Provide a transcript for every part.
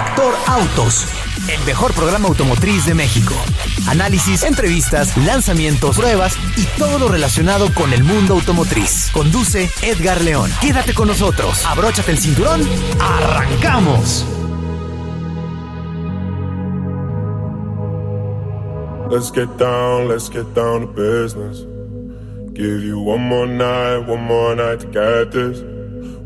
Factor Autos, el mejor programa automotriz de México. Análisis, entrevistas, lanzamientos, pruebas y todo lo relacionado con el mundo automotriz. Conduce Edgar León. Quédate con nosotros, abróchate el cinturón, arrancamos. Let's get down, let's get down to business. Give you one more night, one more night to get this.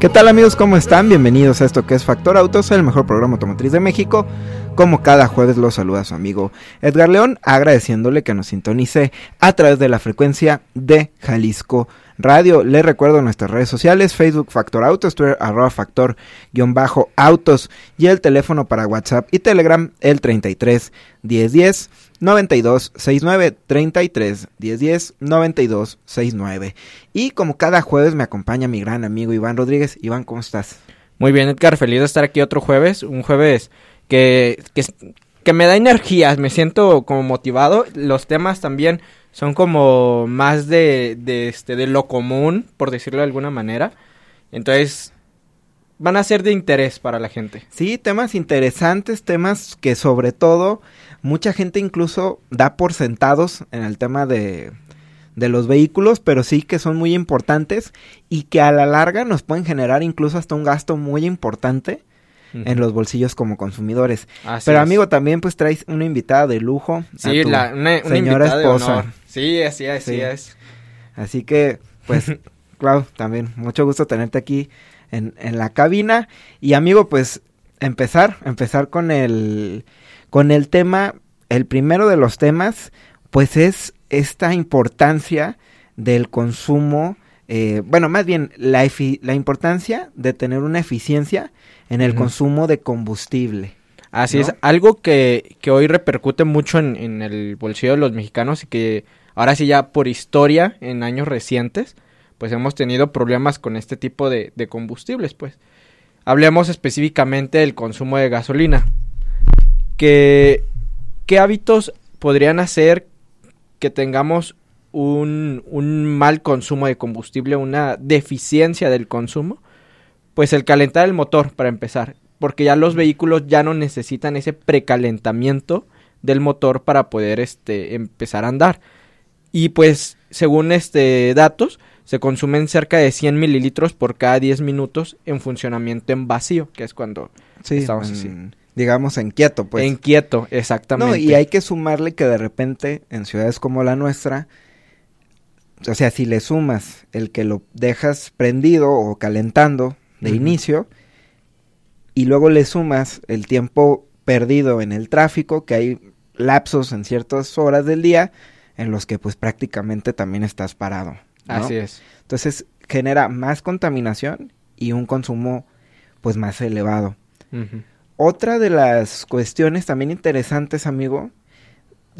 ¿Qué tal amigos? ¿Cómo están? Bienvenidos a esto que es Factor Autos, el mejor programa automotriz de México. Como cada jueves los saluda su amigo Edgar León, agradeciéndole que nos sintonice a través de la frecuencia de Jalisco Radio. Les recuerdo nuestras redes sociales, Facebook Factor Autos, Twitter arroba Factor-Autos y el teléfono para WhatsApp y Telegram el 33 1010 92 69 33 1010 92 69. Y como cada jueves me acompaña mi gran amigo Iván Rodríguez. Iván, ¿cómo estás? Muy bien, Edgar, feliz de estar aquí otro jueves, un jueves que, que, que me da energías, me siento como motivado. Los temas también son como más de, de, este, de lo común, por decirlo de alguna manera. Entonces, van a ser de interés para la gente. Sí, temas interesantes, temas que sobre todo mucha gente incluso da por sentados en el tema de, de los vehículos, pero sí que son muy importantes y que a la larga nos pueden generar incluso hasta un gasto muy importante en los bolsillos como consumidores. pero amigo, también pues traes una invitada de lujo. Sí, la, una, señora esposa. Sí, así, así es. Así que, pues, claro, también mucho gusto tenerte aquí en, en la cabina. Y amigo, pues, empezar, empezar con el, con el tema, el primero de los temas, pues es esta importancia del consumo, eh, bueno, más bien la, la importancia de tener una eficiencia en el consumo de combustible. Así es, algo que, que, hoy repercute mucho en, en, el bolsillo de los mexicanos y que ahora sí ya por historia, en años recientes, pues hemos tenido problemas con este tipo de, de combustibles, pues. Hablemos específicamente del consumo de gasolina. Que, ¿Qué hábitos podrían hacer que tengamos un, un mal consumo de combustible, una deficiencia del consumo? Pues el calentar el motor, para empezar. Porque ya los vehículos ya no necesitan ese precalentamiento del motor para poder este, empezar a andar. Y pues, según este datos, se consumen cerca de 100 mililitros por cada 10 minutos en funcionamiento en vacío, que es cuando Sí, estamos en- así. Digamos en quieto, pues. en quieto, exactamente. No, y hay que sumarle que de repente en ciudades como la nuestra, o sea, si le sumas el que lo dejas prendido o calentando de inicio, y luego le sumas el tiempo perdido en el tráfico, que hay lapsos en ciertas horas del día en los que pues prácticamente también estás parado. ¿no? Así es. Entonces genera más contaminación y un consumo pues más elevado. Otra de las cuestiones también interesantes, amigo,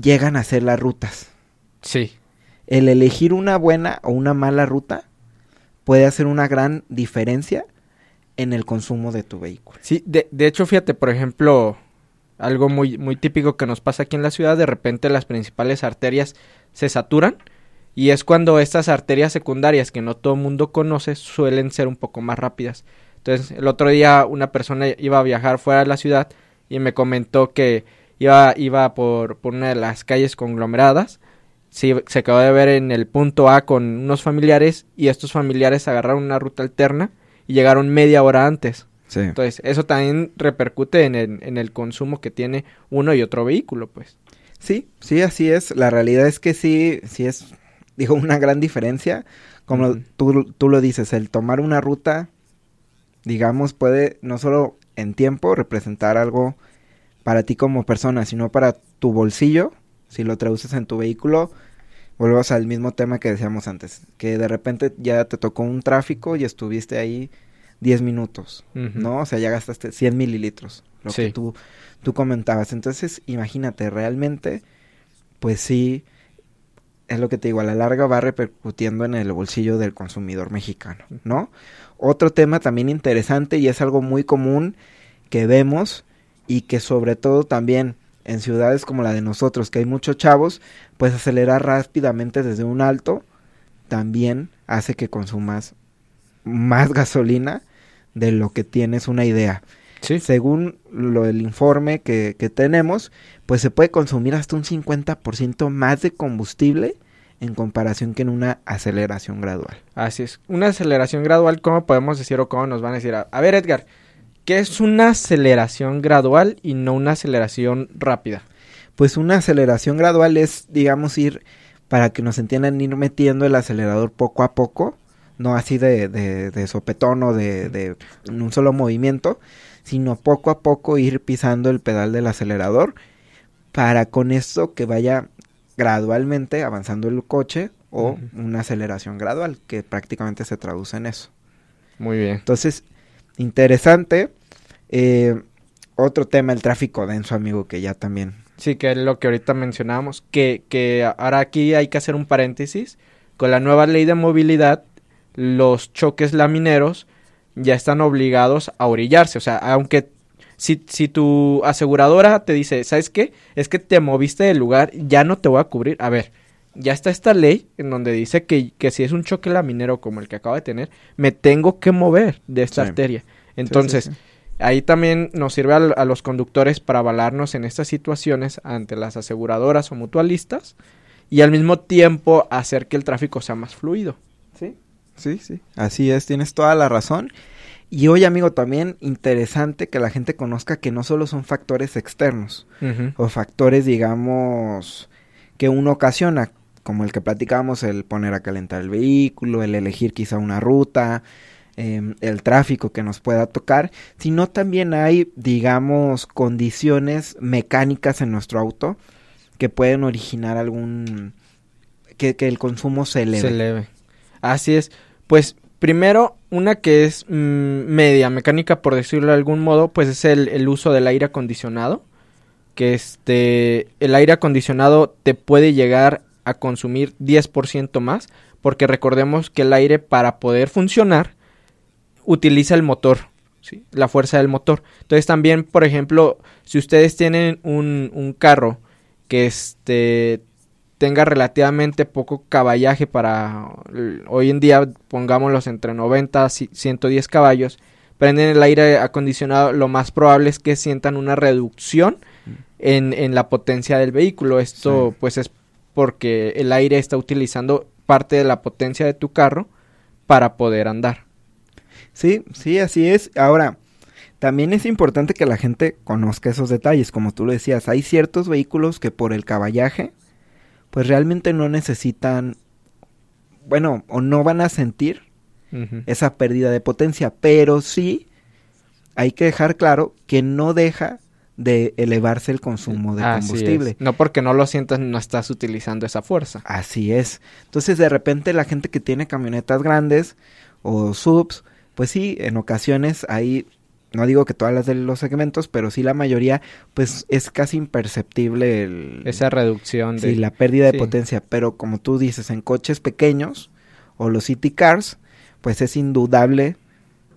llegan a ser las rutas. Sí, El elegir una buena o una mala ruta puede hacer una gran diferencia en el consumo de tu vehículo. Sí, de, de hecho, fíjate, por ejemplo, algo muy, muy típico que nos pasa aquí en la ciudad, de repente las principales arterias se saturan y es cuando estas arterias secundarias que no todo el mundo conoce suelen ser un poco más rápidas. Entonces, el otro día una persona iba a viajar fuera de la ciudad y me comentó que iba, iba por, por una de las calles conglomeradas. Sí, se acabó de ver en el punto A con unos familiares y estos familiares agarraron una ruta alterna y llegaron media hora antes. Sí. Entonces, eso también repercute en el, en el consumo que tiene uno y otro vehículo, pues. Sí, sí, así es. La realidad es que sí, sí es, digo, una gran diferencia. Como tú, tú lo dices, el tomar una ruta, digamos, puede no solo en tiempo representar algo para ti como persona, sino para tu bolsillo, si lo traduces en tu vehículo. Volvemos al mismo tema que decíamos antes, que de repente ya te tocó un tráfico y estuviste ahí 10 minutos. ¿no? O sea, ya gastaste 100 mililitros, lo que tú, tú comentabas. Entonces, imagínate, realmente, pues sí, es lo que te digo, a la larga va repercutiendo en el bolsillo del consumidor mexicano, ¿no? Otro tema también interesante y es algo muy común que vemos y que sobre todo también en ciudades como la de nosotros, que hay muchos chavos, pues acelerar rápidamente desde un alto también hace que consumas más gasolina de lo que tienes una idea. Sí. Según lo del informe que, que tenemos, pues se puede consumir hasta un 50% más de combustible en comparación que en una aceleración gradual. Así es. Una aceleración gradual, ¿cómo podemos decir o cómo nos van a decir? A, a ver, Edgar, ¿qué es una aceleración gradual y no una aceleración rápida? Pues una aceleración gradual es, digamos, ir, para que nos entiendan, ir metiendo el acelerador poco a poco, no así de, de, de sopetón o de, de en un solo movimiento, sino poco a poco ir pisando el pedal del acelerador para con esto que vaya gradualmente avanzando el coche o una aceleración gradual, que prácticamente se traduce en eso. Muy bien. Entonces, interesante. Eh, otro tema, el tráfico denso, amigo, que ya también Sí, que es lo que ahorita mencionábamos, que, que ahora aquí hay que hacer un paréntesis. Con la nueva ley de movilidad, los choques lamineros ya están obligados a orillarse. O sea, aunque si, si tu aseguradora te dice, ¿sabes qué? Es que te moviste del lugar, ya no te voy a cubrir. A ver, ya está esta ley en donde dice que, que si es un choque laminero como el que acabo de tener, me tengo que mover de esta Sí. arteria. Sí, sí, Entonces, sí. Ahí también nos sirve a, a los conductores para avalarnos en estas situaciones ante las aseguradoras o mutualistas y al mismo tiempo hacer que el tráfico sea más fluido. Sí, sí, sí. Así es, tienes toda la razón. Y hoy, amigo, también interesante que la gente conozca que no solo son factores externos o factores, digamos, que uno ocasiona, como el que platicábamos, el poner a calentar el vehículo, el elegir quizá una ruta, em, el tráfico que nos pueda tocar, sino también hay, digamos, condiciones mecánicas en nuestro auto que pueden originar algún... que, que el consumo se eleve. Se eleve. Así es. Pues primero, una que es mm, media mecánica, por decirlo de algún modo, pues es el, uso del aire acondicionado. Que este, el aire acondicionado te puede llegar a consumir 10% más, porque recordemos que el aire para poder funcionar utiliza el motor, ¿sí? la fuerza del motor. Entonces también, por ejemplo, si ustedes tienen un, un carro que este tenga relativamente poco caballaje para hoy en día pongámoslos entre 90 a ci- 110 caballos prenden el aire acondicionado lo más probable es que sientan una reducción en, en la potencia del vehículo esto Sí. pues es porque el aire está utilizando parte de la potencia de tu carro para poder andar. Sí, sí, así es. Ahora, también es importante que la gente conozca esos detalles, como tú lo decías, hay ciertos vehículos que por el caballaje, pues realmente no necesitan, bueno, o no van a sentir esa pérdida de potencia, pero sí hay que dejar claro que no deja de elevarse el consumo de Así combustible. es. No porque no lo sientas, no estás utilizando esa fuerza. Así es. Entonces, de repente, la gente que tiene camionetas grandes o subs, pues sí, en ocasiones ahí, no digo que todas las de los segmentos, pero sí la mayoría, pues es casi imperceptible el, Esa reducción de... sí, la pérdida de sí. potencia. Pero como tú dices, en coches pequeños o los city cars, pues es indudable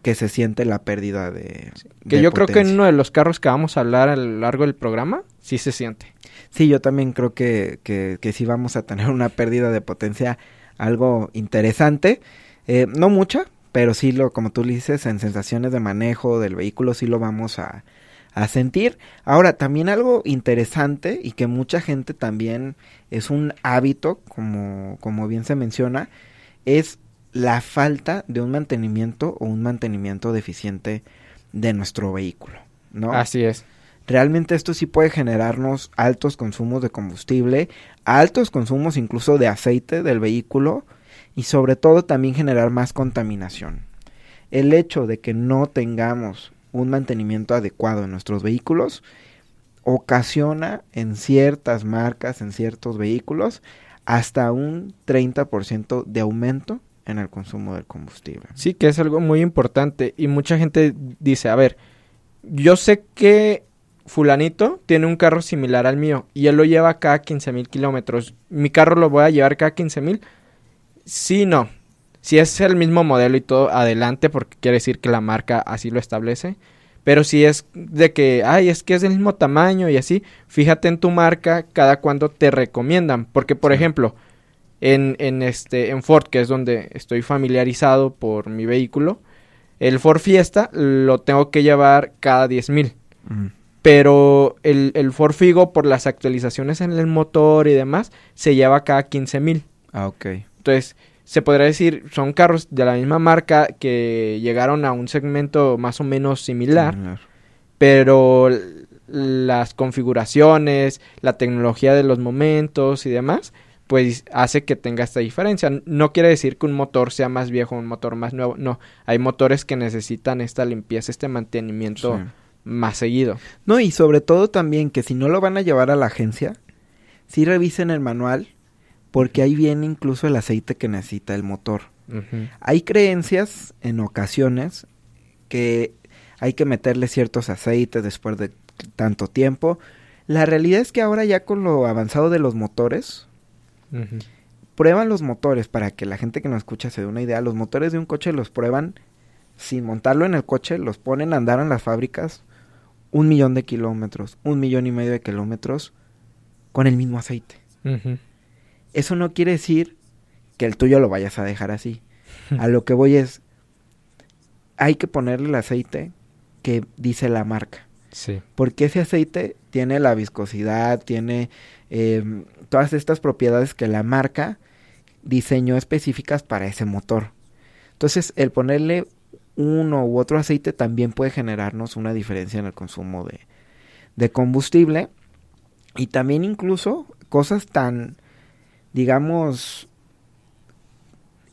que se siente la pérdida de. Que de yo creo que en uno de los carros que vamos a hablar a lo largo del programa, sí se siente. Sí, yo también creo que, que, que sí vamos a tener una pérdida de potencia algo interesante. Eh, no mucha, pero sí lo, como tú dices, en sensaciones de manejo del vehículo sí lo vamos a, a sentir. Ahora, también algo interesante y que mucha gente también es un hábito, como, como bien se menciona, es la falta de un mantenimiento o un mantenimiento deficiente de nuestro vehículo, ¿no? Así es. Realmente esto sí puede generarnos altos consumos de combustible, altos consumos incluso de aceite del vehículo y sobre todo también generar más contaminación. El hecho de que no tengamos un mantenimiento adecuado en nuestros vehículos ocasiona en ciertas marcas, en ciertos vehículos, hasta un 30% de aumento en el consumo del combustible. Sí, que es algo muy importante. Y mucha gente dice, a ver, yo sé que fulanito tiene un carro similar al mío y él lo lleva cada 15 mil kilómetros. ¿Mi carro lo voy a llevar cada 15 mil? Sí, no. Si es el mismo modelo y todo, adelante, porque quiere decir que la marca así lo establece. Pero si es de que, ay, es que es del mismo tamaño y así, fíjate en tu marca cada cuando te recomiendan. Porque, por Sí. ejemplo, en, en, este, en Ford, que es donde estoy familiarizado por mi vehículo, el Ford Fiesta lo tengo que llevar cada 10 mil. Pero el, el Ford Figo, por las actualizaciones en el motor y demás, se lleva cada 15 mil. Ah, ok. Entonces, se podría decir, son carros de la misma marca que llegaron a un segmento más o menos similar, Similar. pero las configuraciones, la tecnología de los momentos y demás, pues hace que tenga esta diferencia. No quiere decir que un motor sea más viejo un motor más nuevo, no. Hay motores que necesitan esta limpieza, este mantenimiento Sí. más seguido. No, y sobre todo también que si no lo van a llevar a la agencia, sí revisen el manual, porque ahí viene incluso el aceite que necesita el motor. Hay creencias en ocasiones que hay que meterle ciertos aceites después de tanto tiempo. La realidad es que ahora ya con lo avanzado de los motores, prueban los motores para que la gente que nos escucha se dé una idea. Los motores de un coche los prueban sin montarlo en el coche, los ponen a andar en las fábricas un millón de kilómetros, un millón y medio de kilómetros con el mismo aceite. Eso no quiere decir que el tuyo lo vayas a dejar así. A lo que voy es, hay que ponerle el aceite que dice la marca. Sí. Porque ese aceite tiene la viscosidad, tiene eh, todas estas propiedades que la marca diseñó específicas para ese motor. Entonces, el ponerle uno u otro aceite también puede generarnos una diferencia en el consumo de, de combustible. Y también incluso cosas tan, digamos,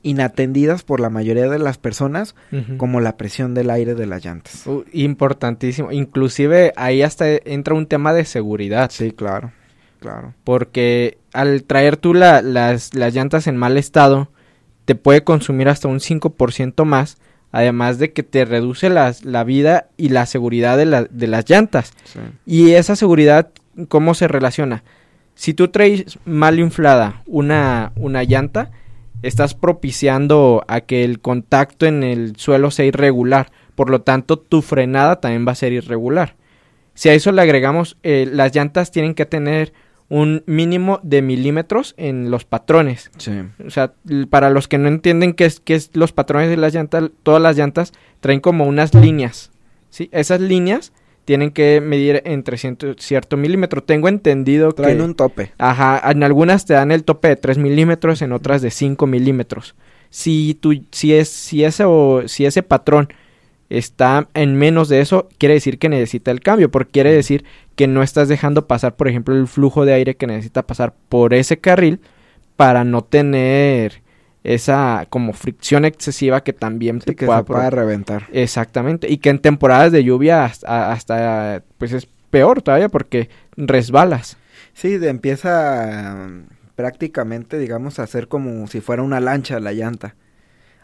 inatendidas por la mayoría de las personas, como la presión del aire de las llantas. Uh, importantísimo. Inclusive ahí hasta entra un tema de seguridad. Sí, claro, claro. Porque al traer tú la- las, las llantas en mal estado, te puede consumir hasta un 5% más. Además de que te reduce las- la vida y la seguridad de, la- de las llantas. Sí. Y esa seguridad, ¿cómo se relaciona? Si tú traes mal inflada una, una llanta, estás propiciando a que el contacto en el suelo sea irregular. Por lo tanto, tu frenada también va a ser irregular. Si a eso le agregamos, eh, las llantas tienen que tener un mínimo de milímetros en los patrones. Sí. O sea, para los que no entienden qué es, qué es los patrones de las llantas, todas las llantas traen como unas líneas. ¿sí? Esas líneas tienen que medir entre ciento- cierto milímetro. Tengo entendido que... Traen un tope. Ajá, en algunas te dan el tope de 3 milímetros, en otras de 5 milímetros. Si, tu, si, es, si, ese, o, si ese patrón está en menos de eso, quiere decir que necesita el cambio, porque quiere decir que no estás dejando pasar, por ejemplo, el flujo de aire que necesita pasar por ese carril para no tener esa como fricción excesiva que también te que pueda, reventar. Exactamente, y que en temporadas de lluvia hasta, hasta, pues es peor todavía porque resbalas. Sí, empieza prácticamente, digamos, a ser como si fuera una lancha la llanta.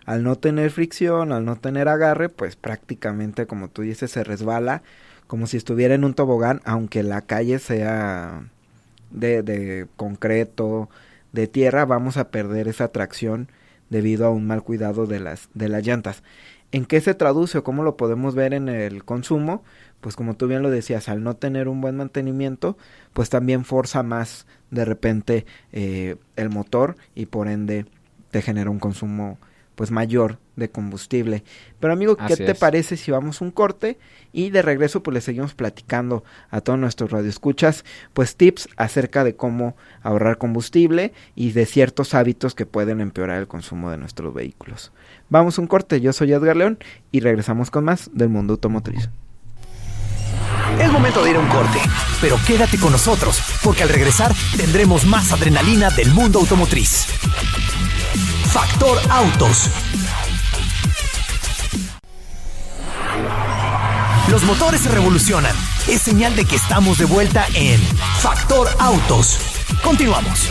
Al no tener fricción, al no tener agarre, pues prácticamente, como tú dices, se resbala como si estuviera en un tobogán, aunque la calle sea de, de concreto, de tierra, vamos a perder esa tracción debido a un mal cuidado de las, de las llantas. ¿En qué se traduce o cómo lo podemos ver en el consumo? Pues como tú bien lo decías, al no tener un buen mantenimiento, pues también forza más de repente eh, el motor y por ende te genera un consumo pues mayor de combustible. Pero amigo, ¿qué te parece si vamos un corte y de regreso pues le seguimos platicando a todos nuestros radioescuchas pues tips acerca de cómo ahorrar combustible y de ciertos hábitos que pueden empeorar el consumo de nuestros vehículos. Vamos un corte, yo soy Edgar León y regresamos con más del mundo automotriz. Es momento de ir a un corte, pero quédate con nosotros porque al regresar tendremos más adrenalina del mundo automotriz. Factor Autos. Los motores se revolucionan. Es señal de que estamos de vuelta en Factor Autos. Continuamos.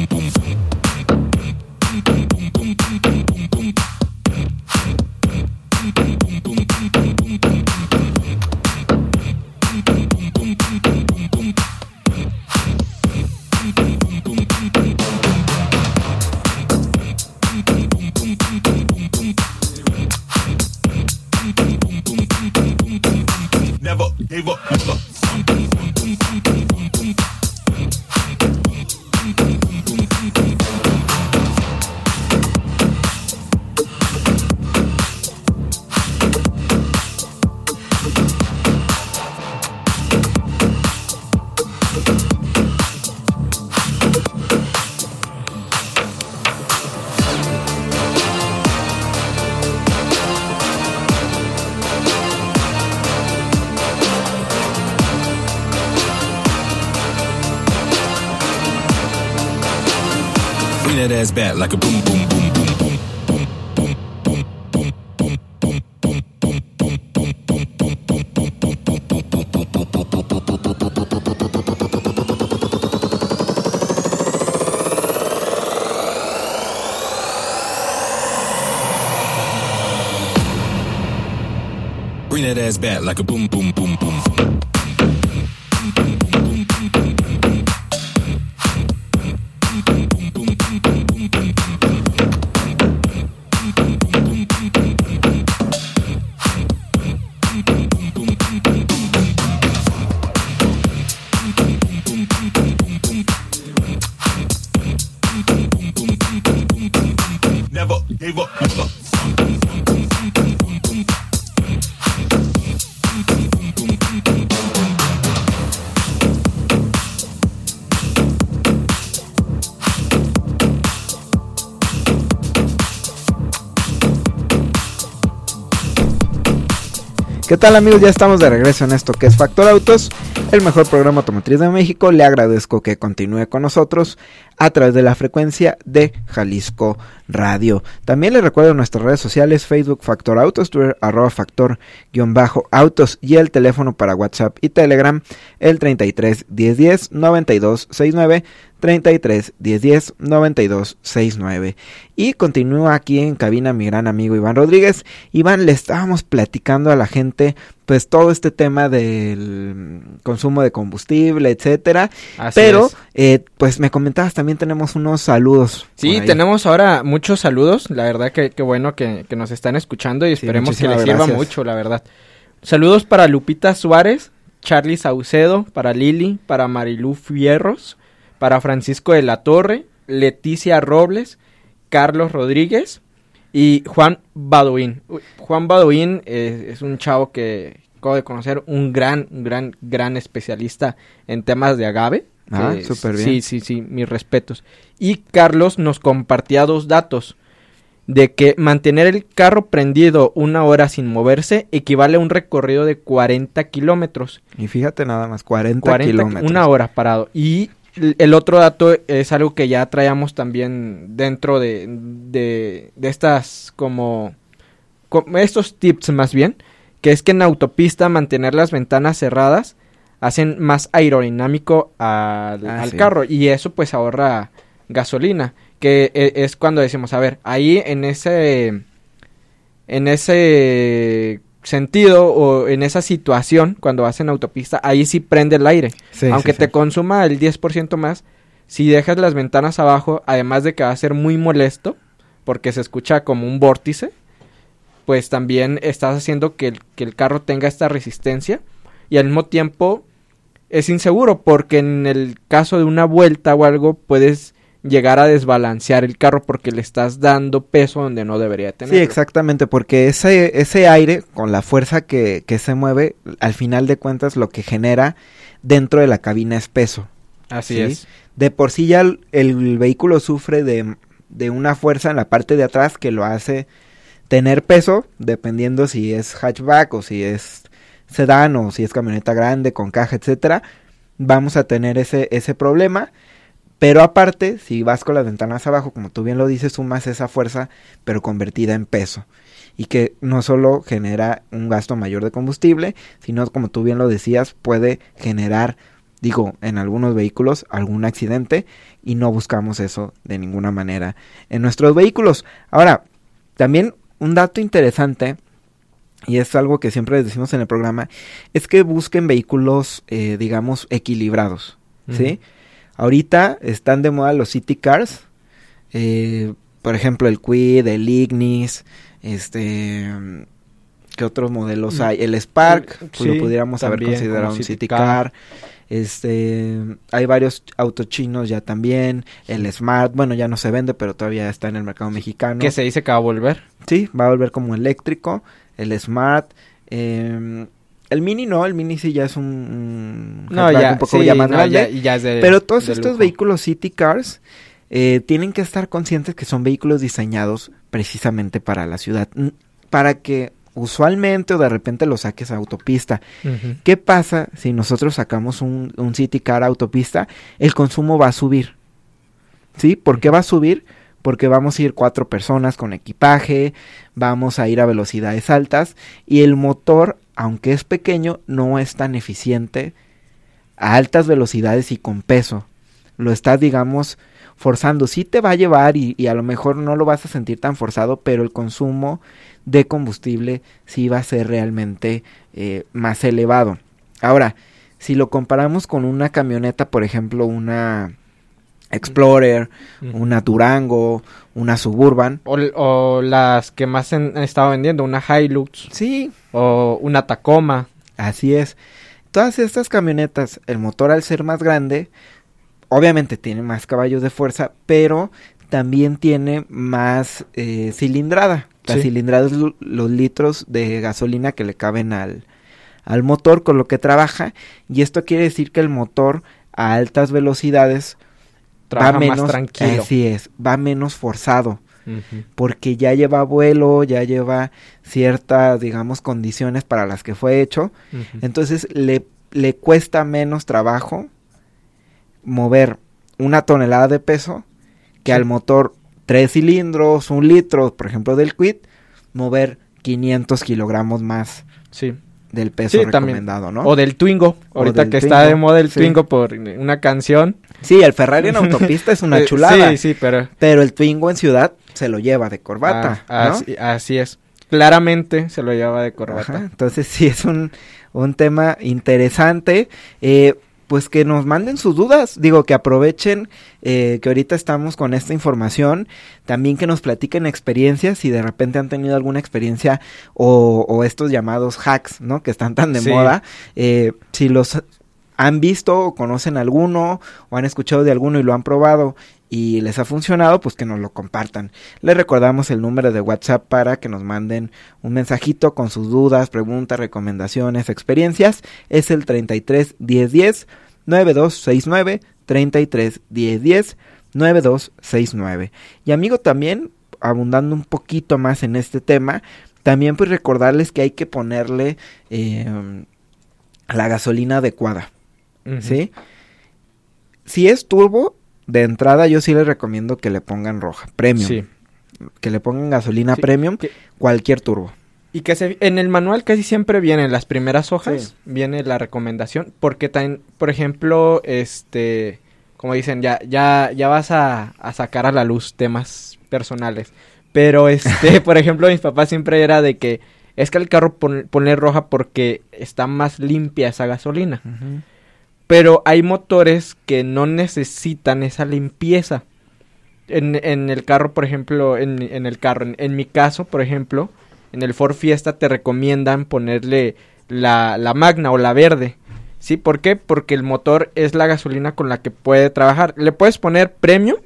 Like a boom boom boom boom boom. Bring that ass back like a boom boom boom tal amigos? Ya estamos de regreso en esto que es Factor Autos, el mejor programa automotriz de México. Le agradezco que continúe con nosotros a través de la frecuencia de Jalisco Radio. También les recuerdo nuestras redes sociales, Facebook Factor Autos, Twitter arroba Factor-Autos y el teléfono para WhatsApp y Telegram, el 33 1010 92 69 33 1010 92 69. Y continúa aquí en cabina mi gran amigo Iván Rodríguez. Iván, le estábamos platicando a la gente pues todo este tema del consumo de combustible, etcétera. Pero eh, pues me comentabas también tenemos unos saludos. Sí, tenemos ahora muchos saludos. La verdad que, bueno que, nos están escuchando y esperemos que les sirva mucho, la verdad. Saludos para Lupita Suárez, Charlie Saucedo, para Lili, para Marilú Fierros, para Francisco de la Torre, Leticia Robles, Carlos Rodríguez y Juan Baduín. Juan Baduín eh, es un chavo que acabo de conocer, un gran, gran, gran especialista en temas de agave. Ah, súper bien. Sí, sí, sí, mis respetos. Y Carlos nos compartía dos datos. De que mantener el carro prendido una hora sin moverse equivale a un recorrido de 40 kilómetros. Y fíjate nada más, 40, 40 kilómetros. Una hora parado. Y el otro dato es algo que ya traíamos también dentro de, de, de estas como, como estos tips más bien, que es que en autopista mantener las ventanas cerradas hacen más aerodinámico al, Ah, al sí. carro y eso pues ahorra gasolina, que e- es cuando decimos, a ver, ahí en ese en ese sentido o en esa situación cuando vas en autopista, ahí sí prende el aire. Sí, Aunque sí, te sí. consuma el 10% más, si dejas las ventanas abajo, además de que va a ser muy molesto, porque se escucha como un vórtice, pues también estás haciendo que el, que el carro tenga esta resistencia y al mismo tiempo es inseguro porque en el caso de una vuelta o algo puedes llegar a desbalancear el carro porque le estás dando peso donde no debería tener. Sí, exactamente, porque ese, ese aire, con la fuerza que, que se mueve, al final de cuentas lo que genera dentro de la cabina es peso. Así Sí. es. De por sí ya el, el vehículo sufre de, de una fuerza en la parte de atrás que lo hace tener peso, dependiendo si es hatchback o si es sedán o si es camioneta grande con caja, etcétera. Vamos a tener ese, ese problema. Pero aparte, si vas con las ventanas abajo, como tú bien lo dices, sumas esa fuerza, pero convertida en peso. Y que no solo genera un gasto mayor de combustible, sino como tú bien lo decías, puede generar, digo, en algunos vehículos algún accidente y no buscamos eso de ninguna manera en nuestros vehículos. Ahora, también un dato interesante, y es algo que siempre les decimos en el programa, es que busquen vehículos, eh, digamos, equilibrados, ¿sí? Ahorita están de moda los city cars, eh, por ejemplo, el Quid, el Ignis, este... ¿Qué otros modelos Mm. hay? El Spark, pues Sí, lo pudiéramos haber considerado un city city car. car. Este, hay varios autos chinos ya también. El Smart, bueno, ya no se vende, pero todavía está en el mercado mexicano. Que se dice que va a volver. Sí, va a volver como eléctrico. El Smart. eh, el Mini no, el Mini sí ya es un, un No, ya, un poco sí, ya más no, grande. ya- y ya es de- pero todos estos lujo. vehículos City Cars eh, tienen que estar conscientes que son vehículos diseñados precisamente para la ciudad. Para que usualmente o de repente los saques a autopista. ¿Qué pasa si nosotros sacamos un, un City Car a autopista? El consumo va a subir. ¿Sí? ¿Por qué va a subir? Porque vamos a ir cuatro personas con equipaje, vamos a ir a velocidades altas y el motor, aunque es pequeño, no es tan eficiente a altas velocidades y con peso. Lo estás, digamos, forzando. Sí te va a llevar y, a lo mejor no lo vas a sentir tan forzado, pero el consumo de combustible sí va a ser realmente eh, más elevado. Ahora, si lo comparamos con una camioneta, por ejemplo, una Explorer, una Durango, una Suburban, O, o las que más han, estado vendiendo, una Hilux sí, o una Tacoma. Así es. Todas estas camionetas, el motor al ser más grande, obviamente tiene más caballos de fuerza, pero también tiene más eh, cilindrada. La Sí. cilindrada es lo- los litros de gasolina que le caben al, al motor con lo que trabaja. Y esto quiere decir que el motor a altas velocidades Trabaja va más menos, tranquilo. Así es, va menos forzado porque ya lleva vuelo, ya lleva ciertas, digamos, condiciones para las que fue hecho. Entonces le, le cuesta menos trabajo mover una tonelada de peso que al motor tres cilindros, un litro, por ejemplo, del Quid, mover 500 kilogramos más Sí. Del peso Sí, también. recomendado, ¿no? O del Twingo. O Ahorita del que está de moda el sí. Twingo por una canción. Sí, el Ferrari en autopista es una Eh, chulada, Sí, sí, pero... pero el Twingo en ciudad se lo lleva de corbata, Ah, ¿no? así, así es. Claramente se lo lleva de corbata. Ajá, entonces sí es un, un tema interesante. Eh, pues que nos manden sus dudas, digo que aprovechen eh, que ahorita estamos con esta información, también que nos platiquen experiencias, si de repente han tenido alguna experiencia o, o estos llamados hacks, ¿no? Que están tan de Sí. moda, eh, si los han visto o conocen alguno o han escuchado de alguno y lo han probado y les ha funcionado, pues que nos lo compartan. Les recordamos el número de WhatsApp para que nos manden un mensajito con sus dudas, preguntas, recomendaciones, experiencias. Es el 33 10 10 9269 33 10 10 9269. Y amigo también abundando un poquito más en este tema, también pues recordarles que hay que ponerle eh, la gasolina adecuada. ¿Sí? Si es turbo, de entrada yo sí les recomiendo que le pongan roja, premium. Sí. Que le pongan gasolina Sí, premium, que- cualquier turbo. Y que se, en el manual casi siempre vienen las primeras hojas, Sí. viene la recomendación, porque por ejemplo, este, como dicen, ya, ya, ya vas a, a sacar a la luz temas personales. Pero este, por ejemplo, mis papás siempre era de que es que el carro pon- ponle roja porque está más limpia esa gasolina. Pero hay motores que no necesitan esa limpieza. En, en el carro, por ejemplo, en, en el carro, en, mi caso, por ejemplo, en el Ford Fiesta te recomiendan ponerle la, la magna o la verde. ¿Sí? ¿Por qué? Porque el motor es la gasolina con la que puede trabajar. ¿Le puedes poner premium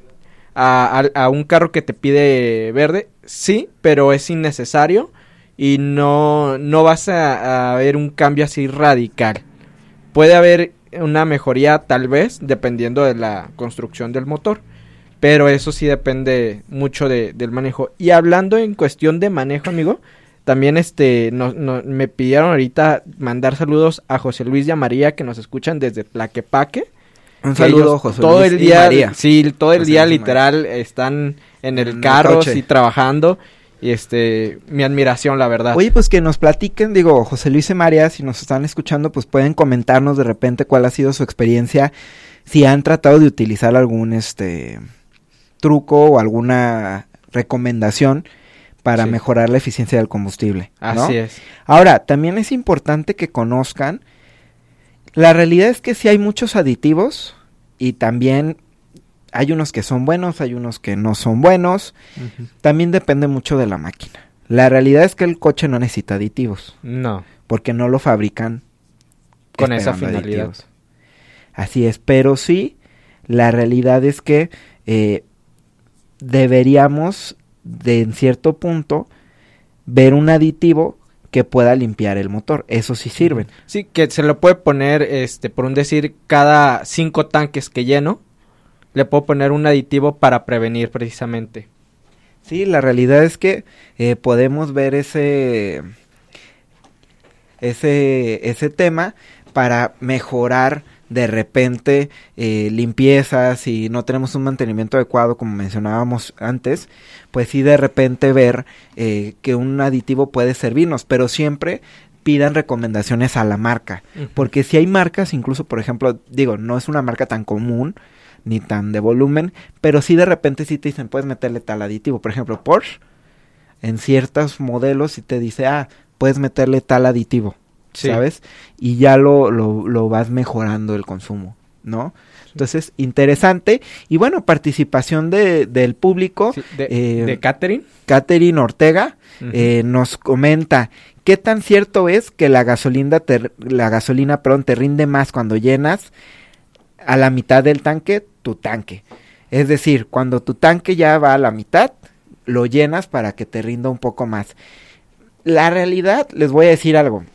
a, a- a un carro que te pide verde? Sí, pero es innecesario y no, no vas a, a ver un cambio así radical. Puede haber una mejoría tal vez dependiendo de la construcción del motor. Pero eso sí depende mucho de- del manejo. Y hablando en cuestión de manejo, amigo, también este no- no- me pidieron ahorita mandar saludos a José Luis y a María que nos escuchan desde Tlaquepaque. Un saludo, José todo Luis el y día, María. sí, todo el José día literal están en el En el carro, sí, trabajando. Y este, mi admiración, la verdad. Oye, pues que nos platiquen, digo, José Luis y María, si nos están escuchando, pues pueden comentarnos de repente cuál ha sido su experiencia, si han tratado de utilizar algún este truco o alguna recomendación para Sí. mejorar la eficiencia del combustible. ¿no? Así es. Ahora, también es importante que conozcan, la realidad es que sí hay muchos aditivos y también hay unos que son buenos, hay unos que no son buenos, también depende mucho de la máquina. La realidad es que el coche no necesita aditivos, No. porque no lo fabrican Con esa finalidad. Así es, pero sí, la realidad es que eh, deberíamos, de en cierto punto, ver un aditivo que pueda limpiar el motor. Eso sí sirven. Sí, que se lo puede poner, este, por un decir, cada cinco tanques que lleno, le puedo poner un aditivo para prevenir precisamente. Sí, la realidad es que eh, podemos ver ese, ese, ese tema para mejorar de repente eh, limpiezas si no tenemos un mantenimiento adecuado como mencionábamos antes pues sí de repente ver eh, que un aditivo puede servirnos pero siempre pidan recomendaciones a la marca porque si hay marcas incluso por ejemplo digo no es una marca tan común ni tan de volumen pero sí de repente sí te dicen puedes meterle tal aditivo por ejemplo Porsche en ciertos modelos sí te dice ah puedes meterle tal aditivo Sí. ¿sabes? Y ya lo, lo, lo vas mejorando el consumo, ¿no? Entonces, interesante. Y bueno, participación de, del público. Sí, de, eh, de Catherine. Catherine Ortega eh, nos comenta, ¿qué tan cierto es que la gasolina, te, la gasolina, perdón, te rinde más cuando llenas a la mitad del tanque tu tanque? Es decir, cuando tu tanque ya va a la mitad, lo llenas para que te rinda un poco más. La realidad, les voy a decir algo.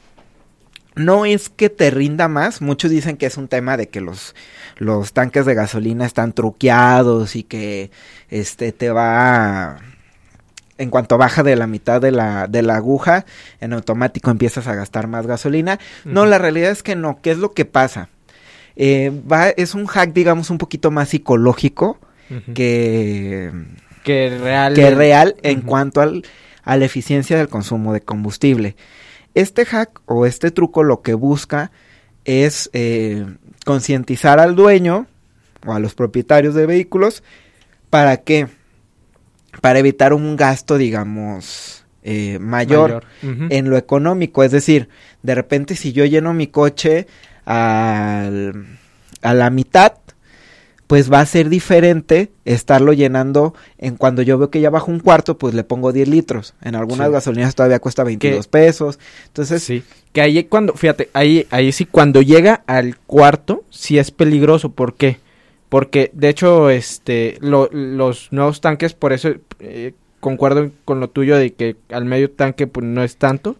No es que te rinda más, muchos dicen que es un tema de que los, los tanques de gasolina están truqueados y que este te va en cuanto baja de la mitad de la, de la aguja, en automático empiezas a gastar más gasolina. No, la realidad es que no. ¿Qué es lo que pasa? Eh, va, es un hack, digamos, un poquito más psicológico que, que real. que real en cuanto al, a la eficiencia del consumo de combustible. Este hack o este truco lo que busca es eh, concientizar al dueño o a los propietarios de vehículos para que para evitar un gasto digamos eh, mayor, en lo económico. Es decir de repente si yo lleno mi coche al- a la mitad pues va a ser diferente estarlo llenando en cuando yo veo que ya bajo un cuarto, pues le pongo 10 litros. En algunas Sí. gasolineras todavía cuesta 22 pesos. Entonces, Sí. Que ahí cuando, fíjate, ahí, ahí sí, cuando llega al cuarto, sí es peligroso. ¿Por qué? Porque, de hecho, este, lo- los nuevos tanques, por eso eh, concuerdo con lo tuyo de que al medio tanque pues, no es tanto.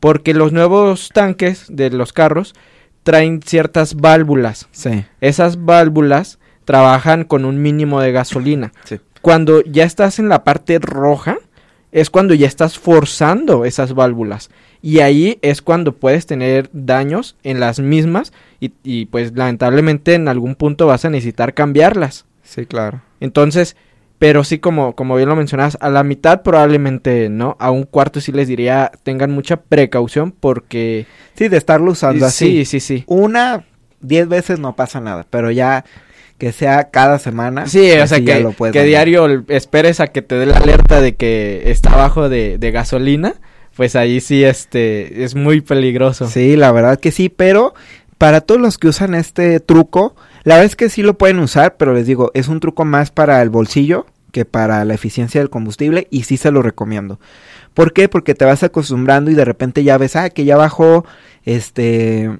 Porque los nuevos tanques de los carros traen ciertas válvulas. sí, Esas válvulas trabajan con un mínimo de gasolina. sí. Cuando ya estás en la parte roja, es cuando ya estás forzando esas válvulas. Y ahí es cuando puedes tener daños en las mismas y, y, pues lamentablemente en algún punto vas a necesitar cambiarlas. Sí, claro. Entonces, pero sí como, como bien lo mencionas, a la mitad probablemente no, a un cuarto sí les diría tengan mucha precaución porque... Sí, de estarlo usando así. Sí, sí, sí. Una, 10 veces no pasa nada, pero ya que sea cada semana. Sí, o sea que, lo que diario esperes a que te dé la alerta de que está abajo de, de gasolina, pues ahí sí este es muy peligroso. Sí, la verdad que sí, pero para todos los que usan este truco, la verdad es que sí lo pueden usar, pero les digo, es un truco más para el bolsillo que para la eficiencia del combustible y sí se lo recomiendo. ¿Por qué? Porque te vas acostumbrando y de repente ya ves, ah, que ya bajó, este,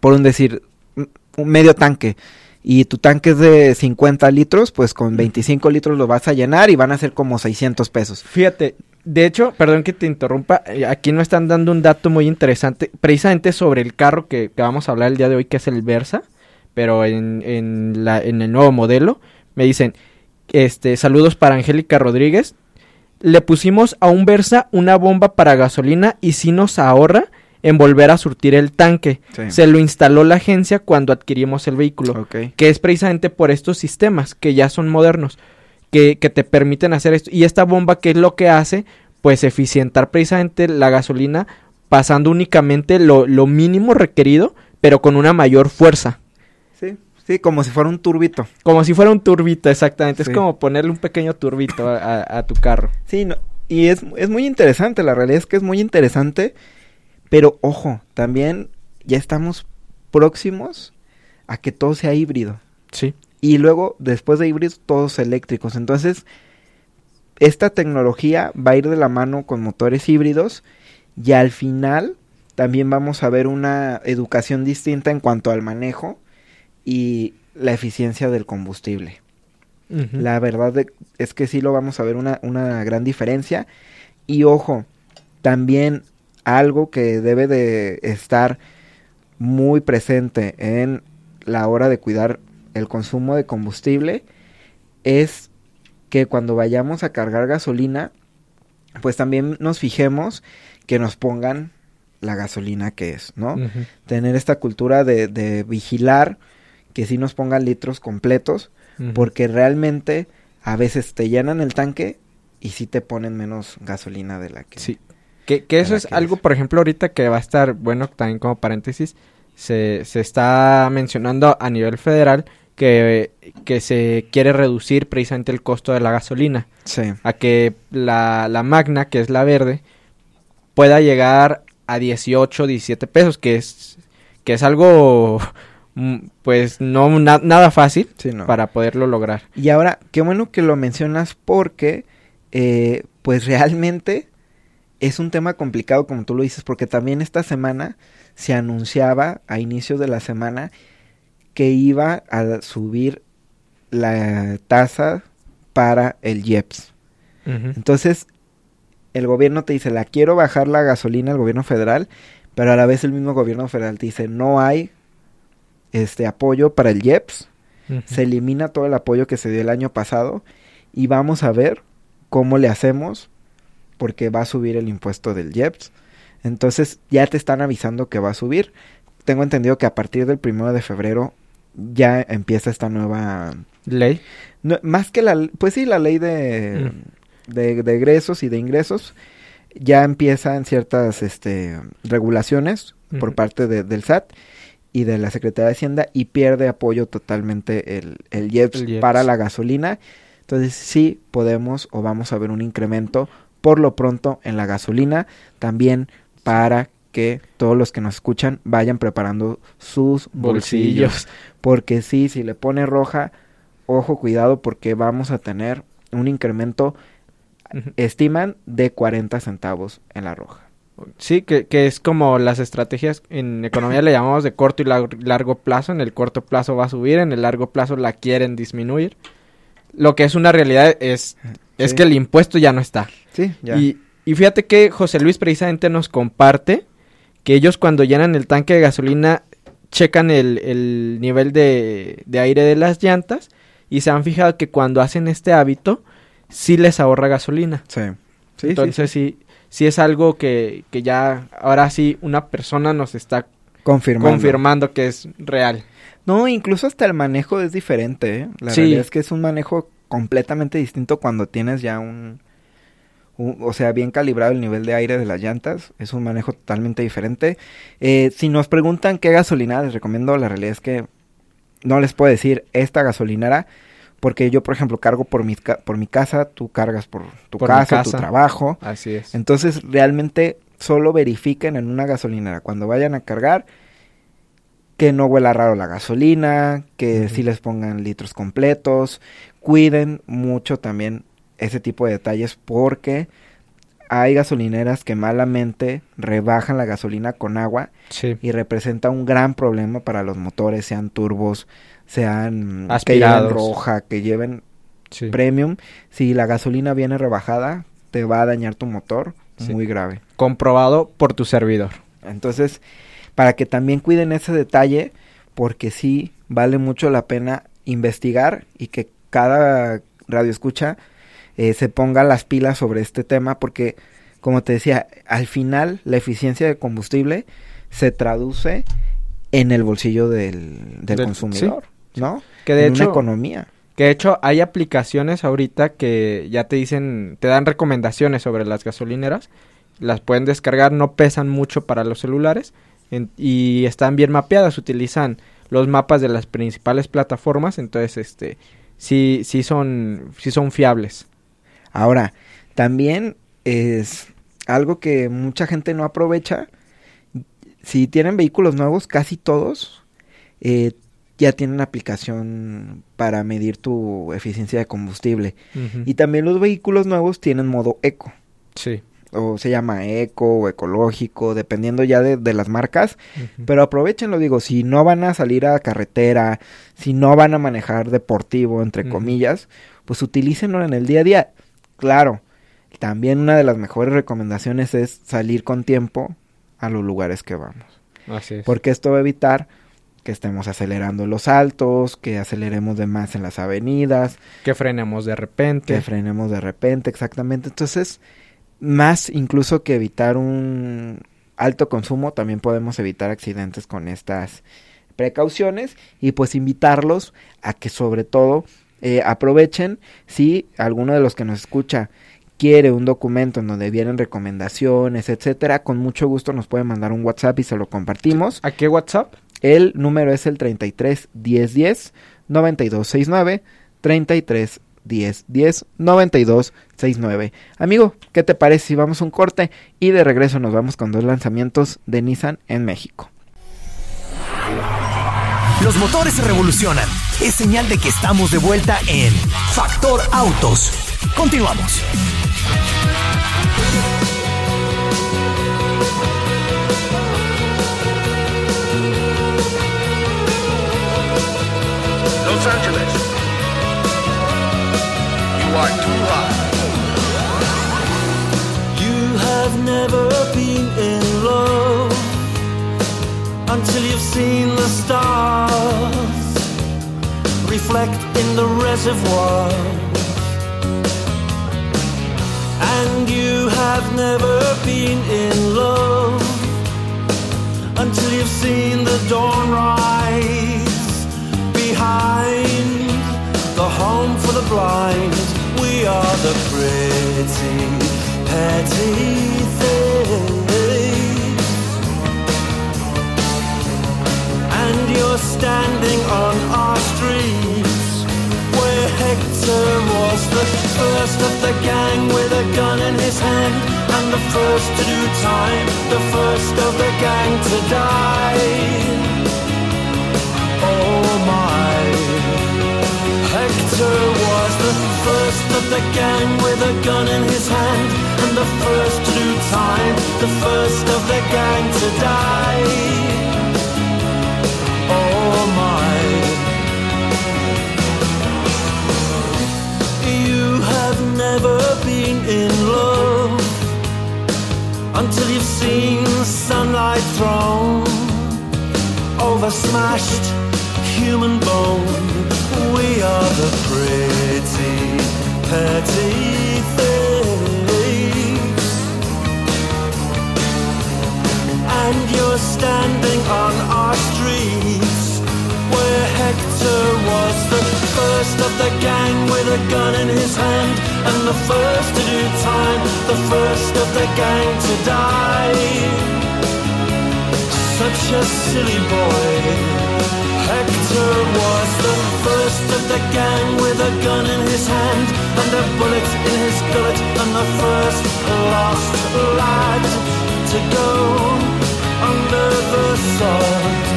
por un decir, un- medio tanque. Y tu tanque es de 50 litros, pues con 25 litros lo vas a llenar y van a ser como 600 pesos. Fíjate, de hecho, perdón que te interrumpa, eh, aquí nos están dando un dato muy interesante, precisamente sobre el carro que, que vamos a hablar el día de hoy, que es el Versa, pero en, en, la, en el nuevo modelo. Me dicen, este, saludos para Angélica Rodríguez. Le pusimos a un Versa una bomba para gasolina y sí nos ahorra en volver a surtir el tanque. Sí. Se lo instaló la agencia cuando adquirimos el vehículo que es precisamente por estos sistemas que ya son modernos, que, que te permiten hacer esto. Y esta bomba, ¿qué es lo que hace? Pues eficientar precisamente la gasolina pasando únicamente lo, lo mínimo requerido, pero con una mayor fuerza. Sí, como si fuera un turbito. Como si fuera un turbito, exactamente. Sí. Es como ponerle un pequeño turbito a, a- a tu carro. Sí, no, y es, es muy interesante, la realidad es que es muy interesante, pero ojo, también ya estamos próximos a que todo sea híbrido. Sí. Y luego, después de híbridos, todos eléctricos. Entonces, esta tecnología va a ir de la mano con motores híbridos y al final también vamos a ver una educación distinta en cuanto al manejo y la eficiencia del combustible. La verdad de- es que sí lo vamos a ver una, una gran diferencia. Y ojo, también algo que debe de estar muy presente en la hora de cuidar el consumo de combustible es que cuando vayamos a cargar gasolina, pues también nos fijemos que nos pongan la gasolina que es, ¿no? Tener esta cultura de, de vigilar que sí nos pongan litros completos porque realmente a veces te llenan el tanque y sí te ponen menos gasolina de la que... Sí. Que, que eso es que algo, es. por ejemplo, ahorita que va a estar, bueno, también como paréntesis, se, se está mencionando a nivel federal que, que se quiere reducir precisamente el costo de la gasolina. Sí. A que la, la magna, que es la verde, pueda llegar a 18, 17 pesos, que es, que es algo, pues, no na- nada fácil Sí, no. para poderlo lograr. Y ahora, qué bueno que lo mencionas porque, eh, pues realmente es un tema complicado como tú lo dices, porque también esta semana se anunciaba a inicios de la semana que iba a subir la tasa para el IEPS. Entonces, el gobierno te dice, la quiero bajar la gasolina, el gobierno federal, pero a la vez el mismo gobierno federal te dice, no hay este apoyo para el IEPS, se elimina todo el apoyo que se dio el año pasado y vamos a ver cómo le hacemos porque va a subir el impuesto del IEPS. Entonces ya te están avisando que va a subir. Tengo entendido que a partir del primero de febrero ya empieza esta nueva... Ley. no, más que la... Pues sí, la ley de, de, de egresos y de ingresos ya empiezan ciertas este, regulaciones por parte de- del SAT y de la Secretaría de Hacienda y pierde apoyo totalmente el, el IEPS El IEPS. para la gasolina. Entonces sí podemos o vamos a ver un incremento por lo pronto en la gasolina, también para que todos los que nos escuchan vayan preparando sus bolsillos. Bolsillos. Porque sí, si le pone roja, ojo, cuidado, porque vamos a tener un incremento, estiman, de 40 centavos en la roja. Sí, que, que es como las estrategias en economía le llamamos de corto y lar- largo plazo. En el corto plazo va a subir, en el largo plazo la quieren disminuir. Lo que es una realidad es, es Sí. que el impuesto ya no está. Sí, ya. Y, y fíjate que José Luis precisamente nos comparte que ellos cuando llenan el tanque de gasolina checan el, el nivel de, de aire de las llantas y se han fijado que cuando hacen este hábito sí les ahorra gasolina. Sí. Sí, sí, Entonces sí, sí es algo que, que ya ahora sí una persona nos está confirmando. confirmando que es real. No, incluso hasta el manejo es diferente. ¿eh? La Sí. realidad es que es un manejo completamente distinto cuando tienes ya un, un- o sea, bien calibrado el nivel de aire de las llantas. Es un manejo totalmente diferente. Eh, si nos preguntan qué gasolinera les recomiendo, la realidad es que no les puedo decir esta gasolinera. Porque yo, por ejemplo, cargo por mi, por mi casa, tú cargas por tu Por casa, tu trabajo. Así es. Entonces, realmente solo verifiquen en una gasolinera cuando vayan a cargar que no huela raro la gasolina, que Ujú. sí les pongan litros completos. Cuiden mucho también ese tipo de detalles porque hay gasolineras que malamente rebajan la gasolina con agua Sí. y representa un gran problema para los motores, sean turbos, sean que Aspirados. lleven roja, que lleven sí. premium. Si la gasolina viene rebajada, te va a dañar tu motor Sí. muy grave. Comprobado por tu servidor. Entonces, para que también cuiden ese detalle, porque sí vale mucho la pena investigar y que cada radio escucha eh, se ponga las pilas sobre este tema, porque como te decía, al final la eficiencia de combustible se traduce en el bolsillo del, del Del- consumidor, ¿no? Que de en hecho, una economía. Que de hecho hay aplicaciones ahorita que ya te dicen, te dan recomendaciones sobre las gasolineras. Las pueden descargar, no pesan mucho para los celulares en- y están bien mapeadas. Utilizan los mapas de las principales plataformas, entonces este sí sí son sí son fiables. Ahora, también es algo que mucha gente no aprovecha. Si tienen vehículos nuevos, casi todos eh, ya tienen aplicación para medir tu eficiencia de combustible. Y también los vehículos nuevos tienen modo eco. sí. O se llama eco o ecológico, dependiendo ya de, de las marcas. Ujú. Pero aprovechenlo, digo, si no van a salir a carretera, si no van a manejar deportivo, entre comillas, pues utilícenlo en el día a día. Claro, también una de las mejores recomendaciones es salir con tiempo a los lugares que vamos. Así es. Porque esto va a evitar que estemos acelerando los altos, que aceleremos de más en las avenidas, que frenemos de repente. que frenemos de repente, exactamente. Entonces, más incluso que evitar un alto consumo, también podemos evitar accidentes con estas precauciones y pues invitarlos a que sobre todo eh, aprovechen si alguno de los que nos escucha quiere un documento en donde vienen recomendaciones, etcétera, con mucho gusto nos puede mandar un WhatsApp y se lo compartimos. ¿A qué WhatsApp? El número es el 33 10 10 92 69 33 10 10 92 69. Amigo, ¿qué te parece si vamos a un corte y de regreso nos vamos con dos lanzamientos de Nissan en México? Los motores se revolucionan. Es señal de que estamos de vuelta en Factor Autos. Continuamos. Never been in love until you've seen the stars reflect in the reservoir. And you have never been in love until you've seen the dawn rise behind the home for the blind. We are the pretty, petty You're standing on our streets where Hector was the first of the gang with a gun in his hand and the first to do time, the first of the gang to die. Oh my. Hector was the first of the gang with a gun in his hand, and the first to do time, the first of the gang to die. Until you've seen sunlight thrown over smashed human bone. We are the pretty, petty things. And you're standing on our streets where Hector was the first of the gang with a gun in his hand and the first to do time, the first of the gang to die. Such a silly boy. Hector was the first of the gang with a gun in his hand and a bullet in his gullet and the first lost lad to go under the sod.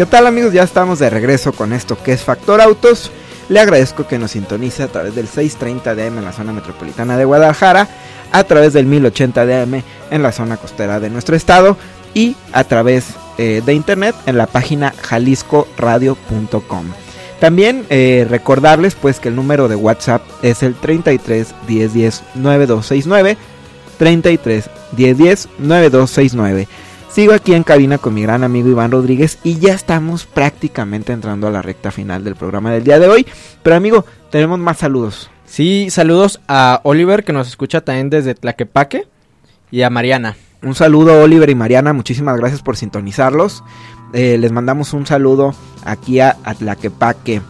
¿Qué tal amigos? Ya estamos de regreso con esto que es Factor Autos. Le agradezco que nos sintonice a través del 630 DM en la zona metropolitana de Guadalajara, a través del 1080 DM en la zona costera de nuestro estado y a través eh, de internet en la página jaliscoradio.com. También eh, recordarles pues que el número de WhatsApp es el 33 10 10 9269 33 10 10 9269. Sigo aquí en cabina con mi gran amigo Iván Rodríguez y ya estamos prácticamente entrando a la recta final del programa del día de hoy. Pero amigo, tenemos más saludos. Sí, saludos a Oliver que nos escucha también desde Tlaquepaque y a Mariana. Un saludo Oliver y Mariana, muchísimas gracias por sintonizarlos. Eh, les mandamos un saludo aquí a Atlaquepaque.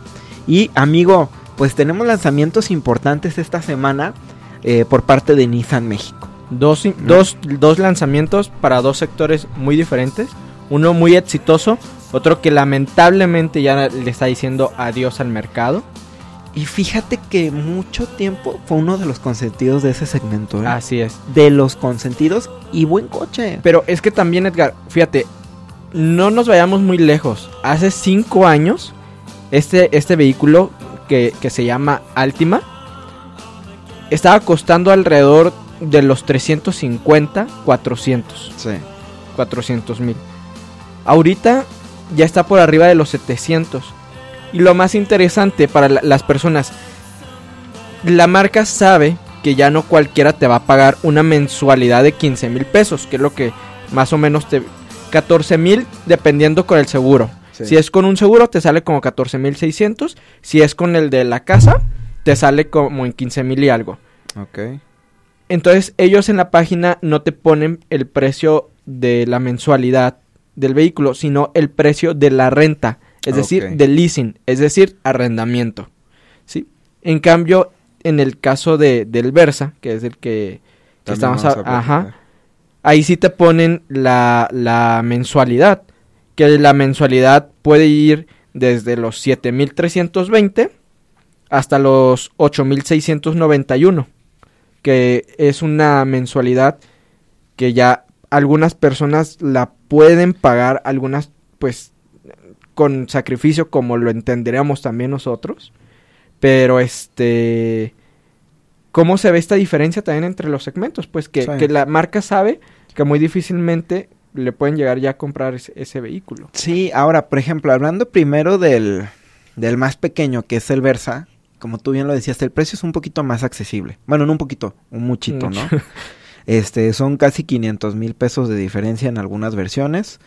Y amigo, pues tenemos lanzamientos importantes esta semana eh, por parte de Nissan México. Dos, dos, dos lanzamientos para dos sectores muy diferentes. Uno muy exitoso, otro que lamentablemente ya le está diciendo adiós al mercado. Y fíjate que mucho tiempo fue uno de los consentidos de ese segmento. ¿eh? Así es. De los consentidos y buen coche. Pero es que también, Edgar, fíjate, no nos vayamos muy lejos. Hace cinco años, este, este vehículo que, que se llama Altima estaba costando alrededor de los 350, 400. Sí. 400 mil. Ahorita ya está por arriba de los 700. Y lo más interesante para la- las personas, la marca sabe que ya no cualquiera te va a pagar una mensualidad de 15 mil pesos, que es lo que más o menos te... 14 mil dependiendo con el seguro. Sí. Si es con un seguro te sale como 14 mil 600. Si es con el de la casa te sale como en 15 mil y algo. Ok. Entonces ellos en la página no te ponen el precio de la mensualidad del vehículo, sino el precio de la renta, es decir, del leasing, es decir, arrendamiento. ¿sí? En cambio, en el caso de, del Versa, que es el que, estamos... a a- ajá. Ahí sí te ponen la, la mensualidad, que la mensualidad puede ir desde los 7.320 hasta los 8.691, que es una mensualidad que ya algunas personas la pueden pagar, algunas pues con sacrificio como lo entenderíamos también nosotros, pero este... ¿Cómo se ve esta diferencia también entre los segmentos? Pues que, Sí. que la marca sabe que muy difícilmente le pueden llegar ya a comprar ese, ese vehículo. Sí, ahora, por ejemplo, hablando primero del, del más pequeño, que es el Versa, como tú bien lo decías, el precio es un poquito más accesible. Bueno, no un poquito, un muchito, ¿no? Este, son casi 500 mil pesos de diferencia en algunas versiones.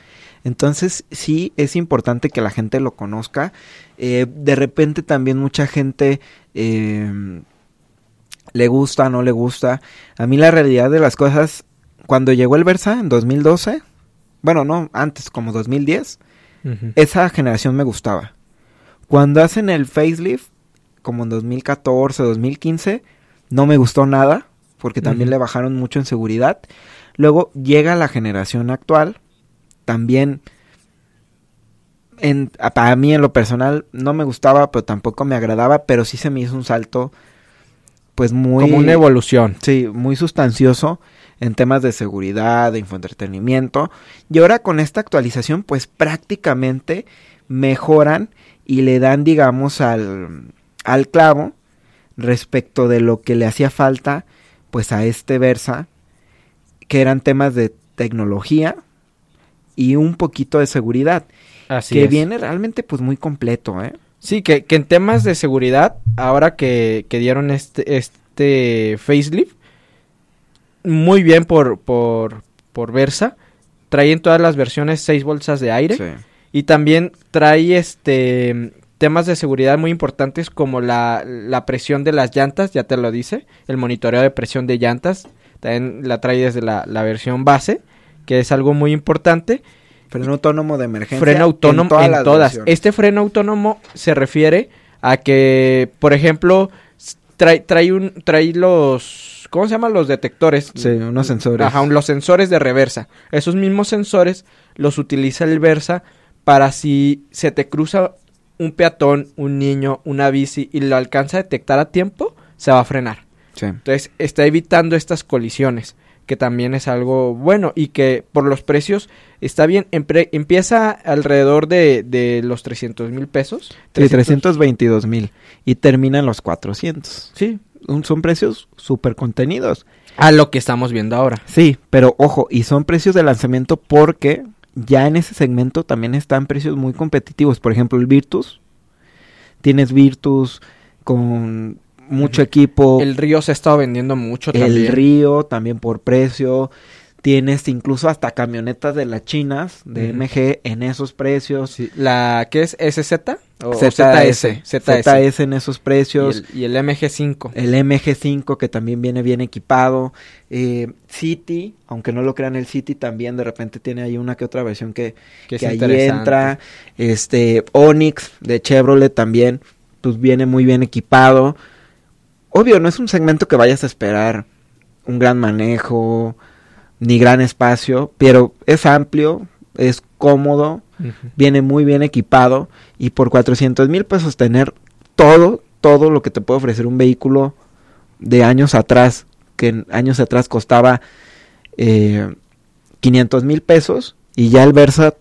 Entonces, sí, es importante que la gente lo conozca. Eh, de repente también mucha gente eh, le gusta, no le gusta. A mí la realidad de las cosas, cuando llegó el Versa en 2012, bueno, no, antes, como 2010, Ujú. esa generación me gustaba. Cuando hacen el facelift, como en 2014, 2015, no me gustó nada, porque también le bajaron mucho en seguridad. Luego llega la generación actual, también en, para mí en lo personal no me gustaba, pero tampoco me agradaba, pero sí se me hizo un salto pues muy Como una evolución. Sí, muy sustancioso en temas de seguridad, de infoentretenimiento. Y ahora con esta actualización, pues prácticamente mejoran y le dan, digamos, al, al clavo respecto de lo que le hacía falta, pues a este Versa, que eran temas de tecnología y un poquito de seguridad, Así que es. viene realmente pues muy completo, ¿eh? Sí, que, que en temas de seguridad, ahora que, que dieron este, este facelift, muy bien por, por, por Versa, trae en todas las versiones seis bolsas de aire Sí. y también trae este temas de seguridad muy importantes como la, la presión de las llantas, ya te lo dice, el monitoreo de presión de llantas, también la trae desde la, la versión base, que es algo muy importante. Freno autónomo de emergencia. Freno autónomo todas en todas. Este freno autónomo se refiere a que, por ejemplo, trae, trae, un, trae los... ¿Cómo se llaman los detectores? Sí, unos sensores. Ajá, un- los sensores de reversa. Esos mismos sensores los utiliza el Versa para si se te cruza un peatón, un niño, una bici y lo alcanza a detectar a tiempo, se va a frenar. Sí. Entonces está evitando estas colisiones, que también es algo bueno y que por los precios está bien. Empieza alrededor de, de los 300 mil pesos. Sí, 322 mil. Y terminan los 400. Sí, Un- Son precios súper contenidos. a lo que estamos viendo ahora. Sí, pero ojo, y son precios de lanzamiento porque ya en ese segmento también están precios muy competitivos. Por ejemplo, el Virtus. Tienes Virtus con mucho equipo. El río se ha estado vendiendo mucho El también. Río también por precio. Tienes incluso hasta camionetas de las chinas, de. MG, en esos precios. Sí, la ¿qué es SZ o, ZS, ZS, ZS en esos precios. y el, y el MG5. El MG5 que también viene bien equipado. Eh, City, aunque no lo crean, el City también de repente tiene ahí una que otra versión que, que que ahí entra. Este Onix de Chevrolet también, pues viene muy bien equipado. Obvio, no es un segmento que vayas a esperar un gran manejo ni gran espacio, pero es amplio, es cómodo, viene muy bien equipado y por 400 mil pesos tener todo, todo lo que te puede ofrecer un vehículo de años atrás, que años atrás costaba eh, 500 mil pesos y ya el Versa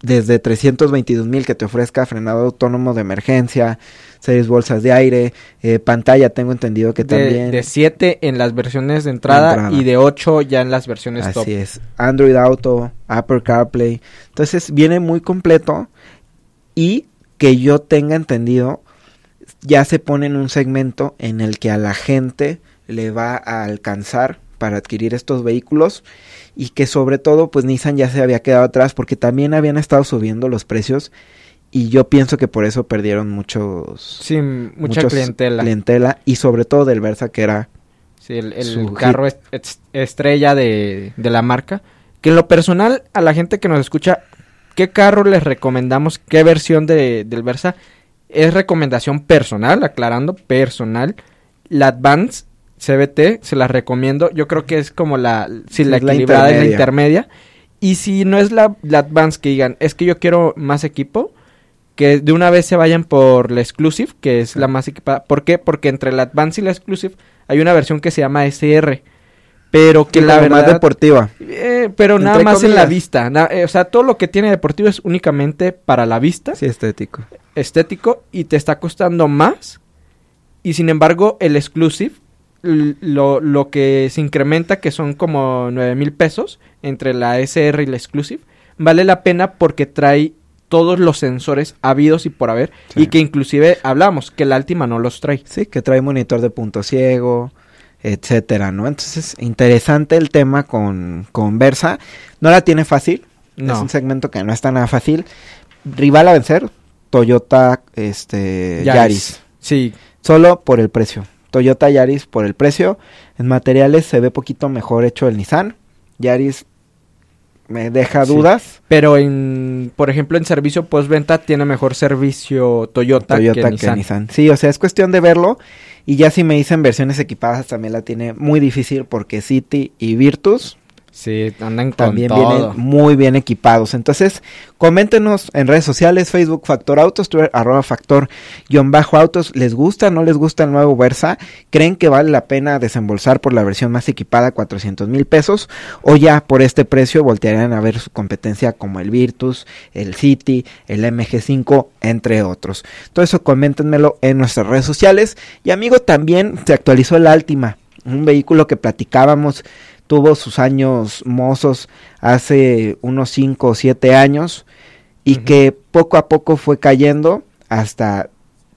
desde 322 mil que te ofrezca frenado autónomo de emergencia, seis bolsas de aire, eh, pantalla, tengo entendido que también... de 7 en las versiones de entrada, entrada. y de 8 ya en las versiones top. Así es. Android Auto, Apple CarPlay. Entonces viene muy completo y que yo tenga entendido, ya se pone en un segmento en el que a la gente le va a alcanzar para adquirir estos vehículos y que sobre todo pues Nissan ya se había quedado atrás porque también habían estado subiendo los precios y yo pienso que por eso perdieron muchos Sí, mucha muchos clientela. clientela y sobre todo del Versa que era Sí, el, carro es- es- estrella de, de la marca. Que en lo personal, a la gente que nos escucha, ¿qué carro les recomendamos? ¿Qué versión de, del Versa? Es recomendación personal, aclarando, personal. La Advance CBT, se la recomiendo. Yo creo que es como la, si Sí, la equilibrada es la intermedia. intermedia. Y si no es la, la Advance que digan, es que yo quiero más equipo, que de una vez se vayan por la Exclusive, que es la más equipada. ¿Por qué? Porque entre la Advance y la Exclusive hay una versión que se llama SR. Pero que que la más deportiva. eh, pero nada más en la vista. na- eh, o sea, todo lo que tiene deportivo es únicamente para la vista, Sí, estético. estético, y te está costando más. Y sin embargo, el Exclusive, lo, lo que se incrementa, que son como 9 mil pesos entre la SR y la Exclusive, vale la pena porque trae todos los sensores habidos y por haber. Sí. Y que inclusive hablamos que la Altima no los trae. Sí, que trae monitor de punto ciego, etcétera, ¿no? Entonces, interesante el tema con, con Versa. No la tiene fácil. No. Es un segmento que no está nada fácil. Rival a vencer, Toyota este, Yaris. Sí, Solo por el precio. Toyota Yaris por el precio. En materiales se ve poquito mejor hecho el Nissan. Yaris me deja Sí. dudas. Pero en, por ejemplo, en servicio postventa tiene mejor servicio Toyota, Toyota que, que, Nissan. Nissan. Sí, o sea, es cuestión de verlo. Y ya si me dicen versiones equipadas, también la tiene muy difícil porque City y Virtus Sí, andan con también todo. vienen muy bien equipados. Entonces, coméntenos en redes sociales, Facebook Factor Autos, Twitter arroba Factor guion bajo Autos. ¿Les gusta no les gusta el nuevo Versa? ¿Creen que vale la pena desembolsar por la versión más equipada 400 mil pesos? ¿O ya por este precio voltearían a ver su competencia como el Virtus, el City, el MG5, entre otros? Todo eso coméntenmelo en nuestras redes sociales. Y amigo, también se actualizó el Altima, un vehículo que platicábamos tuvo sus años mozos hace unos 5 o 7 años y que poco a poco fue cayendo hasta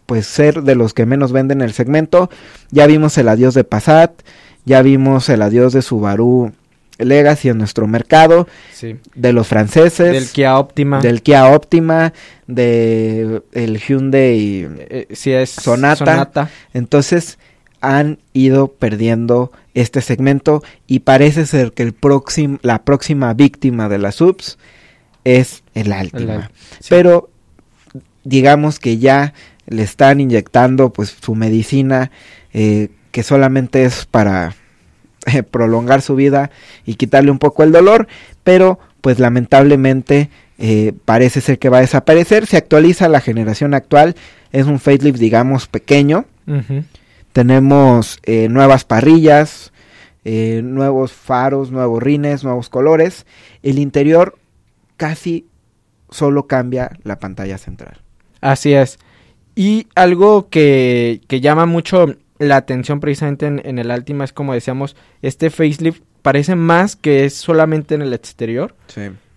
pues ser de los que menos venden el segmento. Ya vimos el adiós de Passat, ya vimos el adiós de Subaru Legacy en nuestro mercado, Sí. de los franceses, Del Kia Optima. del Kia Optima, de el Hyundai Eh, sí, es Sonata. entonces han ido perdiendo este segmento y parece ser que el próximo, la próxima víctima de las subs es el Altima. Sí. Pero digamos que ya le están inyectando pues su medicina eh, que solamente es para eh, prolongar su vida y quitarle un poco el dolor, pero pues lamentablemente eh, parece ser que va a desaparecer. Se actualiza la generación actual, es un facelift digamos pequeño. Tenemos eh, nuevas parrillas, eh, nuevos faros, nuevos rines, nuevos colores. El interior casi solo cambia la pantalla central. Así es. Y algo que, que llama mucho la atención precisamente en, en el Altima es como decíamos, este facelift parece más que es solamente en el exterior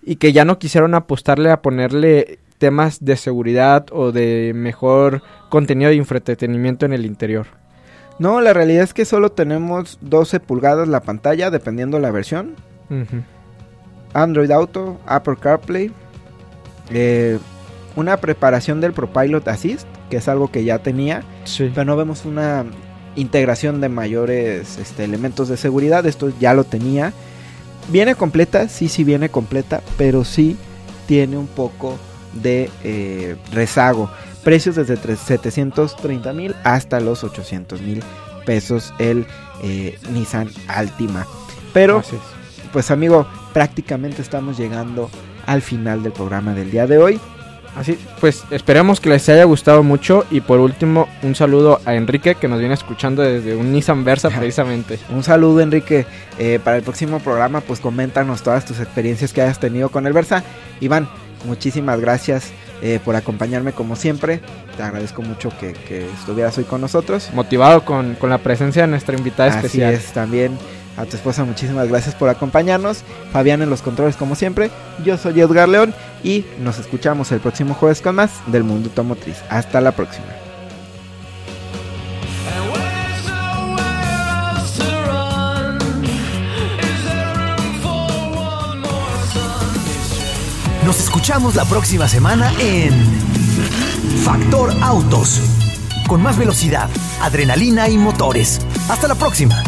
y que ya no quisieron apostarle a ponerle temas de seguridad o de mejor contenido de entretenimiento en el interior. No, la realidad es que solo tenemos 12 pulgadas la pantalla, dependiendo la versión. Android Auto, Apple CarPlay, eh, una preparación del ProPilot Assist, que es algo que ya tenía, Sí. pero no vemos una integración de mayores este, elementos de seguridad. Esto ya lo tenía. Viene completa, sí, sí viene completa, pero sí tiene un poco de eh, rezago. Precios desde tre- 730 mil hasta los 800 mil pesos el eh, Nissan Altima. Pero pues amigo, prácticamente estamos llegando al final del programa del día de hoy. Así, pues esperemos que les haya gustado mucho y por último un saludo a Enrique que nos viene escuchando desde un Nissan Versa precisamente. Un saludo Enrique, Eh, para el próximo programa pues coméntanos todas tus experiencias que hayas tenido con el Versa. Iván, muchísimas gracias eh, por acompañarme como siempre. Te agradezco mucho que, que estuvieras hoy con nosotros. Motivado con, con la presencia de nuestra invitada Así especial. es, también a tu esposa muchísimas gracias por acompañarnos. Fabián en los controles como siempre. Yo soy Edgar León y nos escuchamos el próximo jueves con más del Mundo Automotriz. Hasta la próxima. Nos escuchamos la próxima semana en Factor Autos. Con más velocidad, adrenalina y motores. Hasta la próxima.